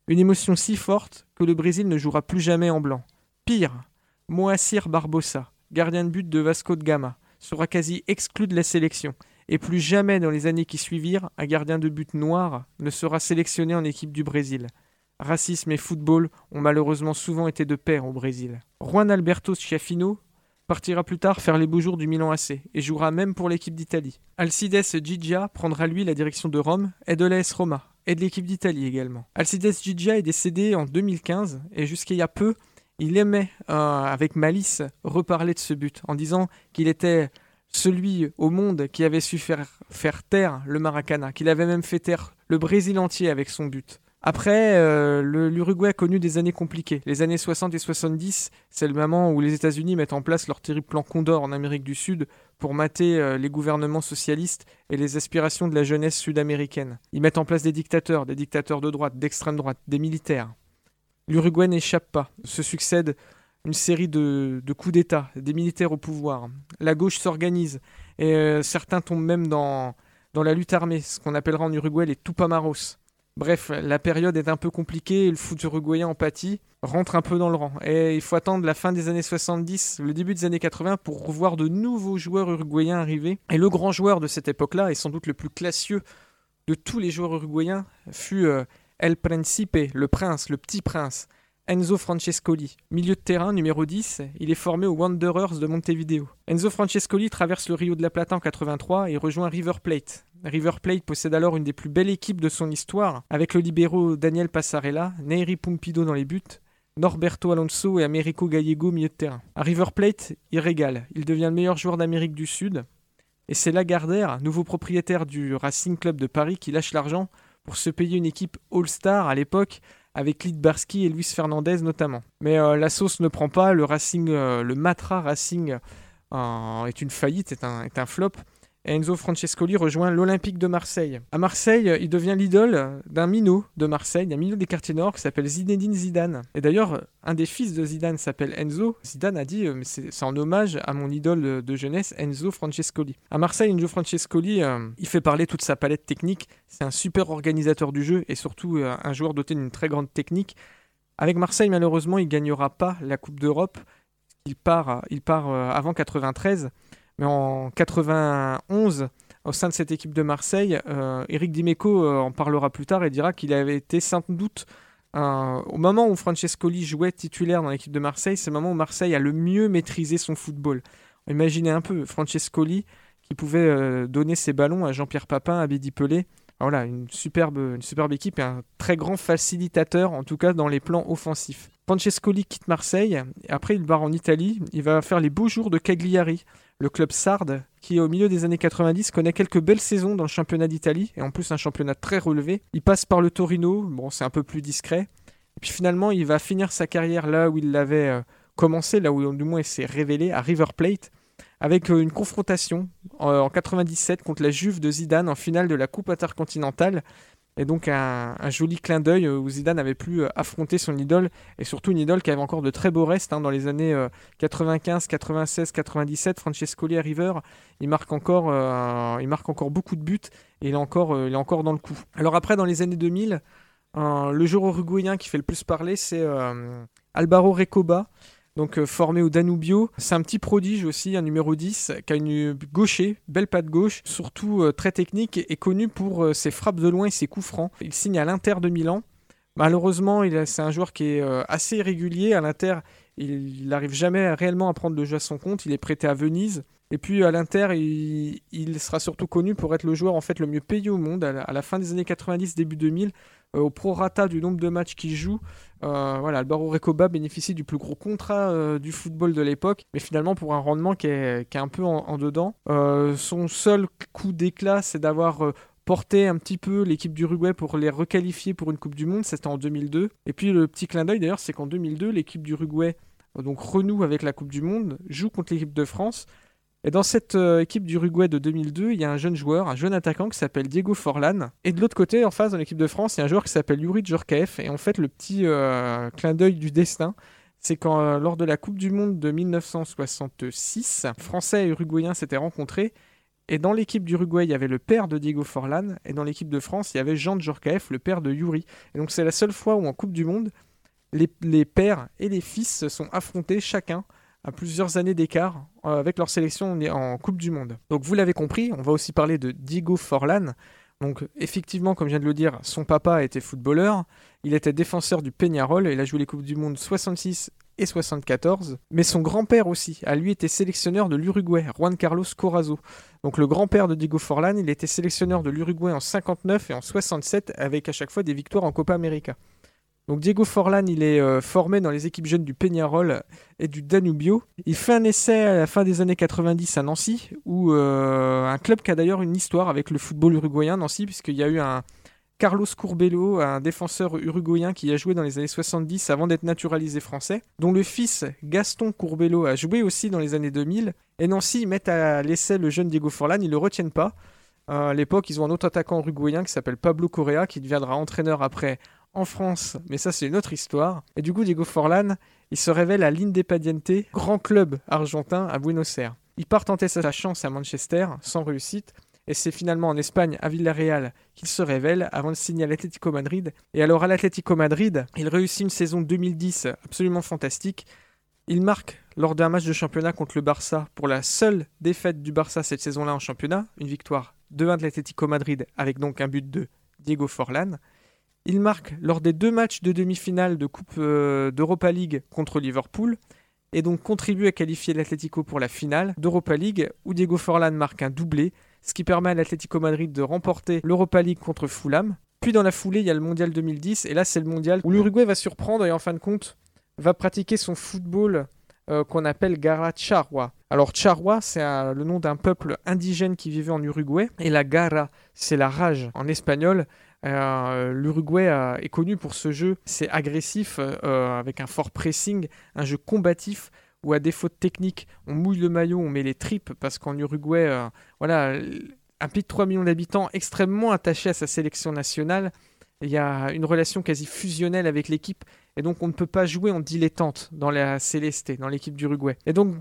Une émotion si forte que le Brésil ne jouera plus jamais en blanc. Pire, Moacir Barbosa, gardien de but de Vasco de Gama, sera quasi exclu de la sélection, et plus jamais dans les années qui suivirent, un gardien de but noir ne sera sélectionné en équipe du Brésil. Racisme et football ont malheureusement souvent été de pair au Brésil. Juan Alberto Schiaffino partira plus tard faire les beaux jours du Milan AC et jouera même pour l'équipe d'Italie. Alcides Gigia prendra lui la direction de Rome et de l'AS Roma et de l'équipe d'Italie également. Alcides Gigia est décédé en 2015 et jusqu'il y a peu, il aimait, euh, avec malice, reparler de ce but en disant qu'il était celui au monde qui avait su faire, faire taire le Maracana, qu'il avait même fait taire le Brésil entier avec son but. Après, euh, l'Uruguay a connu des années compliquées. Les années 60 et 70, c'est le moment où les États-Unis mettent en place leur terrible plan Condor en Amérique du Sud pour mater euh, les gouvernements socialistes et les aspirations de la jeunesse sud-américaine. Ils mettent en place des dictateurs, des dictateurs de droite, d'extrême droite, des militaires. L'Uruguay n'échappe pas. Se succèdent une série de, coups d'État, des militaires au pouvoir. La gauche s'organise et euh, certains tombent même dans, dans la lutte armée, ce qu'on appellera en Uruguay les Tupamaros. Bref, la période est un peu compliquée et le foot uruguayen en pâtit, rentre un peu dans le rang. Et il faut attendre la fin des années 70, le début des années 80 pour revoir de nouveaux joueurs uruguayens arriver. Et le grand joueur de cette époque-là, et sans doute le plus classieux de tous les joueurs uruguayens, fut euh, El Principe, le prince, le petit prince. Enzo Francescoli, milieu de terrain numéro 10, il est formé aux Wanderers de Montevideo. Enzo Francescoli traverse le Rio de la Plata en 83 et rejoint River Plate. River Plate possède alors une des plus belles équipes de son histoire, avec le libéro Daniel Passarella, Neiri Pumpido dans les buts, Norberto Alonso et Americo Gallego milieu de terrain. À River Plate, il régale. Il devient le meilleur joueur d'Amérique du Sud. Et c'est Lagardère, nouveau propriétaire du Racing Club de Paris, qui lâche l'argent pour se payer une équipe All-Star à l'époque avec Lidbarski et Luis Fernandez notamment. Mais euh, la sauce ne prend pas, le Racing, euh, le Matra Racing euh, est une faillite, est un, est un flop. Enzo Francescoli rejoint l'Olympique de Marseille. À Marseille, il devient l'idole d'un minot de Marseille, d'un minot des quartiers nord qui s'appelle Zinedine Zidane. Et d'ailleurs, un des fils de Zidane s'appelle Enzo. Zidane a dit, euh, c'est en hommage à mon idole de jeunesse, Enzo Francescoli. À Marseille, Enzo Francescoli, euh, il fait parler toute sa palette technique. C'est un super organisateur du jeu et surtout euh, un joueur doté d'une très grande technique. Avec Marseille, malheureusement, il gagnera pas la Coupe d'Europe. Il part, il part avant 93, mais en 91, au sein de cette équipe de Marseille, euh, Eric Dimeco euh, en parlera plus tard et dira qu'il avait été sans doute euh, au moment où Francescoli jouait titulaire dans l'équipe de Marseille, c'est le moment où Marseille a le mieux maîtrisé son football. Imaginez un peu Francescoli qui pouvait euh, donner ses ballons à Jean-Pierre Papin, à Bédi Pelé. Voilà, une superbe, une superbe équipe et un très grand facilitateur, en tout cas dans les plans offensifs. Francescoli quitte Marseille, et après il part en Italie, il va faire les beaux jours de Cagliari, le club sarde, qui au milieu des années 90 connaît quelques belles saisons dans le championnat d'Italie, et en plus un championnat très relevé. Il passe par le Torino, bon c'est un peu plus discret, et puis finalement il va finir sa carrière là où il l'avait euh, commencé, là où du moins il s'est révélé, à River Plate, avec euh, une confrontation euh, en 97 contre la Juve de Zidane en finale de la Coupe intercontinentale. Et donc un, joli clin d'œil euh, où Zidane avait pu euh, affronter son idole, et surtout une idole qui avait encore de très beaux restes hein, dans les années euh, 95, 96, 97. Francescoli à River, il marque encore, euh, il marque encore beaucoup de buts, et il est encore, il est encore dans le coup. Alors après, dans les années 2000, euh, le joueur uruguayen qui fait le plus parler, c'est Alvaro Recoba, donc euh, formé au Danubio. C'est un petit prodige aussi, un numéro 10, qui a une gaucher, belle patte gauche, surtout euh, très technique et, connu pour euh, ses frappes de loin et ses coups francs. Il signe à l'Inter de Milan. Malheureusement, c'est un joueur qui est assez irrégulier. À l'Inter, il n'arrive jamais réellement à prendre le jeu à son compte. Il est prêté à Venise. Et puis à l'Inter, il, sera surtout connu pour être le joueur en fait le mieux payé au monde à la, fin des années 90, début 2000, euh, au prorata du nombre de matchs qu'il joue. Euh, voilà, Alvaro Recoba bénéficie du plus gros contrat euh, du football de l'époque, mais finalement pour un rendement qui est, qui est un peu en, dedans. Euh, son seul coup d'éclat, c'est d'avoir euh, porté un petit peu l'équipe d'Uruguay pour les requalifier pour une Coupe du Monde, c'était en 2002. Et puis le petit clin d'œil d'ailleurs, c'est qu'en 2002, l'équipe d'Uruguay donc renoue avec la Coupe du Monde, joue contre l'équipe de France. Et dans cette euh, équipe d'Uruguay de 2002, il y a un jeune joueur, un jeune attaquant qui s'appelle Diego Forlan. Et de l'autre côté, en face, dans l'équipe de France, il y a un joueur qui s'appelle Yuri Djorkaeff. Et en fait, le petit euh, clin d'œil du destin, c'est quand, euh, lors de la Coupe du Monde de 1966, Français et Uruguayens s'étaient rencontrés. Et dans l'équipe d'Uruguay, il y avait le père de Diego Forlan. Et dans l'équipe de France, il y avait Jean Djorkaeff, le père de Yuri. Et donc, c'est la seule fois où en Coupe du Monde, les, les pères et les fils se sont affrontés chacun à plusieurs années d'écart euh, avec leur sélection en- Coupe du Monde. Donc vous l'avez compris, on va aussi parler de Diego Forlan. Donc effectivement, comme je viens de le dire, son papa était footballeur, il était défenseur du Peñarol, il a joué les Coupes du Monde 66 et 74, mais son grand-père aussi a lui été sélectionneur de l'Uruguay, Juan Carlos Corazzo. Donc le grand-père de Diego Forlan, il était sélectionneur de l'Uruguay en 59 et en 67 avec à chaque fois des victoires en Copa América. Donc Diego Forlan, il est euh, formé dans les équipes jeunes du Peñarol et du Danubio. Il fait un essai à la fin des années 90 à Nancy, où euh, un club qui a d'ailleurs une histoire avec le football uruguayen, Nancy, puisqu'il y a eu un Carlos Curbelo, un défenseur uruguayen qui a joué dans les années 70 avant d'être naturalisé français, dont le fils Gaston Curbelo a joué aussi dans les années 2000. Et Nancy mettent à l'essai le jeune Diego Forlan, ils le retiennent pas. Euh, à l'époque, ils ont un autre attaquant uruguayen qui s'appelle Pablo Correa, qui deviendra entraîneur après en France, mais ça c'est une autre histoire. Et du coup, Diego Forlan, il se révèle à l'Independiente, grand club argentin à Buenos Aires. Il part tenter sa chance à Manchester, sans réussite, et c'est finalement en Espagne, à Villarreal, qu'il se révèle avant de signer à l'Atlético Madrid. Et alors à l'Atlético Madrid, il réussit une saison 2010 absolument fantastique. Il marque lors d'un match de championnat contre le Barça pour la seule défaite du Barça cette saison-là en championnat, une victoire 2-1 de l'Atlético Madrid avec donc un but de Diego Forlan. Il marque lors des deux matchs de demi-finale de Coupe euh, d'Europa League contre Liverpool et donc contribue à qualifier l'Atlético pour la finale d'Europa League où Diego Forlan marque un doublé, ce qui permet à l'Atlético Madrid de remporter l'Europa League contre Fulham. Puis dans la foulée, il y a le Mondial 2010 et là c'est le Mondial où l'Uruguay va surprendre et en fin de compte va pratiquer son football euh, qu'on appelle Gara Charwa. Alors Charwa, c'est le nom d'un peuple indigène qui vivait en Uruguay et la Gara, c'est la rage en espagnol. Euh, L'Uruguay euh, est connu pour ce jeu, c'est agressif, euh, avec un fort pressing, un jeu combatif où à défaut de technique, on mouille le maillot, on met les tripes, parce qu'en Uruguay, euh, voilà, un pays de 3 millions d'habitants extrêmement attaché à sa sélection nationale. Il y a une relation quasi fusionnelle avec l'équipe, et donc on ne peut pas jouer en dilettante dans la Céleste, dans l'équipe d'Uruguay. Et donc,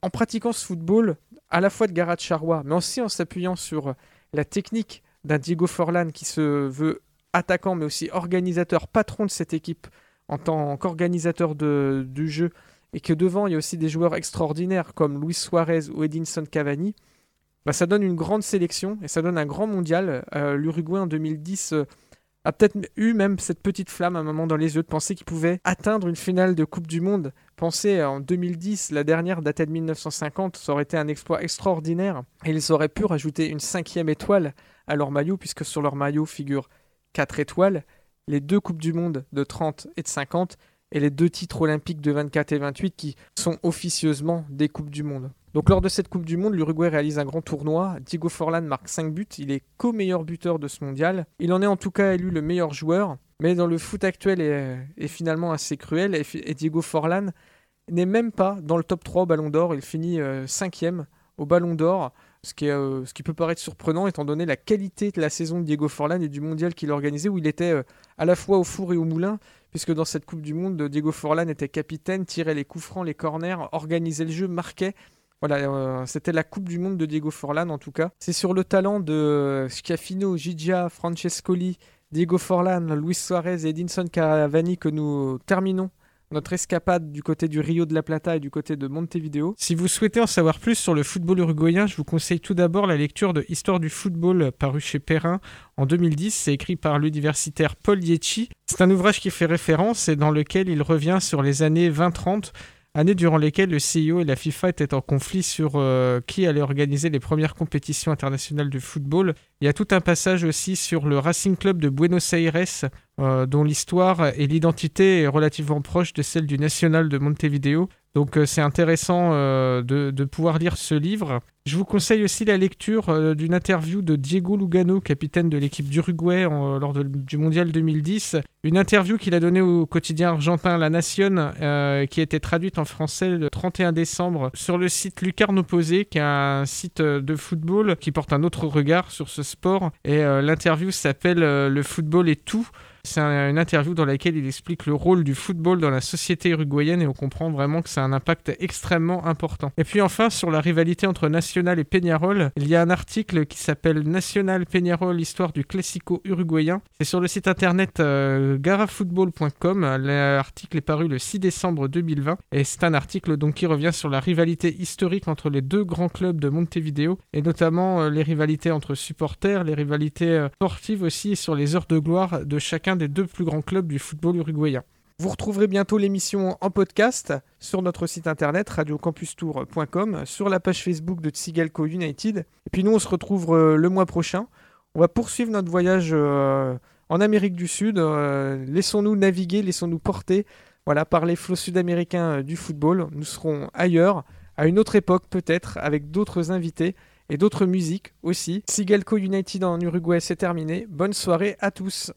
en pratiquant ce football, à la fois de Garat Charrois, mais aussi en s'appuyant sur la technique d'un Diego Forlan qui se veut attaquant, mais aussi organisateur, patron de cette équipe en tant qu'organisateur du jeu, et que devant, il y a aussi des joueurs extraordinaires comme Luis Suarez ou Edinson Cavani, bah, ça donne une grande sélection et ça donne un grand mondial. Euh, L'Uruguay en 2010 euh, a peut-être eu même cette petite flamme à un moment dans les yeux de penser qu'il pouvait atteindre une finale de Coupe du Monde. Pensez en 2010, la dernière datait de 1950, ça aurait été un exploit extraordinaire et ils auraient pu rajouter une cinquième étoile à leur maillot puisque sur leur maillot figurent quatre étoiles, les deux Coupes du Monde de 30 et de 50 et les deux titres olympiques de 24 et 28 qui sont officieusement des Coupes du Monde. Donc lors de cette Coupe du Monde, l'Uruguay réalise un grand tournoi. Diego Forlan marque 5 buts, il est co-meilleur buteur de ce mondial. Il en est en tout cas élu le meilleur joueur, mais dans le foot actuel est, finalement assez cruel et, Diego Forlan n'est même pas dans le top 3 au Ballon d'Or, il finit 5e au Ballon d'Or. Ce qui, est, euh, ce qui peut paraître surprenant étant donné la qualité de la saison de Diego Forlan et du mondial qu'il organisait où il était euh, à la fois au four et au moulin puisque dans cette Coupe du Monde, Diego Forlan était capitaine, tirait les coups francs, les corners, organisait le jeu, marquait. Voilà, euh, c'était la Coupe du Monde de Diego Forlan en tout cas. C'est sur le talent de Schiaffino, Gigia, Francescoli, Diego Forlan, Luis Suarez et Edinson Cavani que nous terminons notre escapade du côté du Rio de la Plata et du côté de Montevideo. Si vous souhaitez en savoir plus sur le football uruguayen, je vous conseille tout d'abord la lecture de Histoire du football euh, paru chez Perrin en 2010. C'est écrit par l'universitaire Paul Yetchi. C'est un ouvrage qui fait référence et dans lequel il revient sur les années 20-30 années durant lesquelles le CIO et la FIFA étaient en conflit sur euh, qui allait organiser les premières compétitions internationales de football. Il y a tout un passage aussi sur le Racing Club de Buenos Aires, euh, dont l'histoire et l'identité est relativement proche de celle du National de Montevideo. Donc euh, c'est intéressant euh, de, pouvoir lire ce livre. Je vous conseille aussi la lecture euh, d'une interview de Diego Lugano, capitaine de l'équipe d'Uruguay lors du Mondial 2010. Une interview qu'il a donnée au quotidien argentin La euh, qui a été traduite en français le 31 décembre sur le site Lucarne Opposé, qui est un site de football qui porte un autre regard sur ce sport. Et l'interview s'appelle Le football est tout. C'est un- une interview dans laquelle il explique le rôle du football dans la société uruguayenne et on comprend vraiment que ça a un impact extrêmement important. Et puis enfin, sur la rivalité entre National et Peñarol, il y a un article qui s'appelle National Peñarol, histoire du classico uruguayen. C'est sur le site internet euh, garafootball.com. L'article est paru le 6 décembre 2020 et c'est un article donc qui revient sur la rivalité historique entre les deux grands clubs de Montevideo et notamment euh, les rivalités entre supporters, les rivalités euh, sportives aussi et sur les heures de gloire de chacun des deux plus grands clubs du football uruguayen. Vous retrouverez bientôt l'émission en podcast sur notre site internet radiocampustour.com, sur la page Facebook de Tsigalco United. Et puis nous, on se retrouve euh, le mois prochain. On va poursuivre notre voyage euh, en Amérique du Sud. Euh, laissons-nous naviguer, laissons-nous porter voilà, par les flots sud-américains du football. Nous serons ailleurs, à une autre époque peut-être, avec d'autres invités et d'autres musiques aussi. Sigalco United en Uruguay, c'est terminé. Bonne soirée à tous.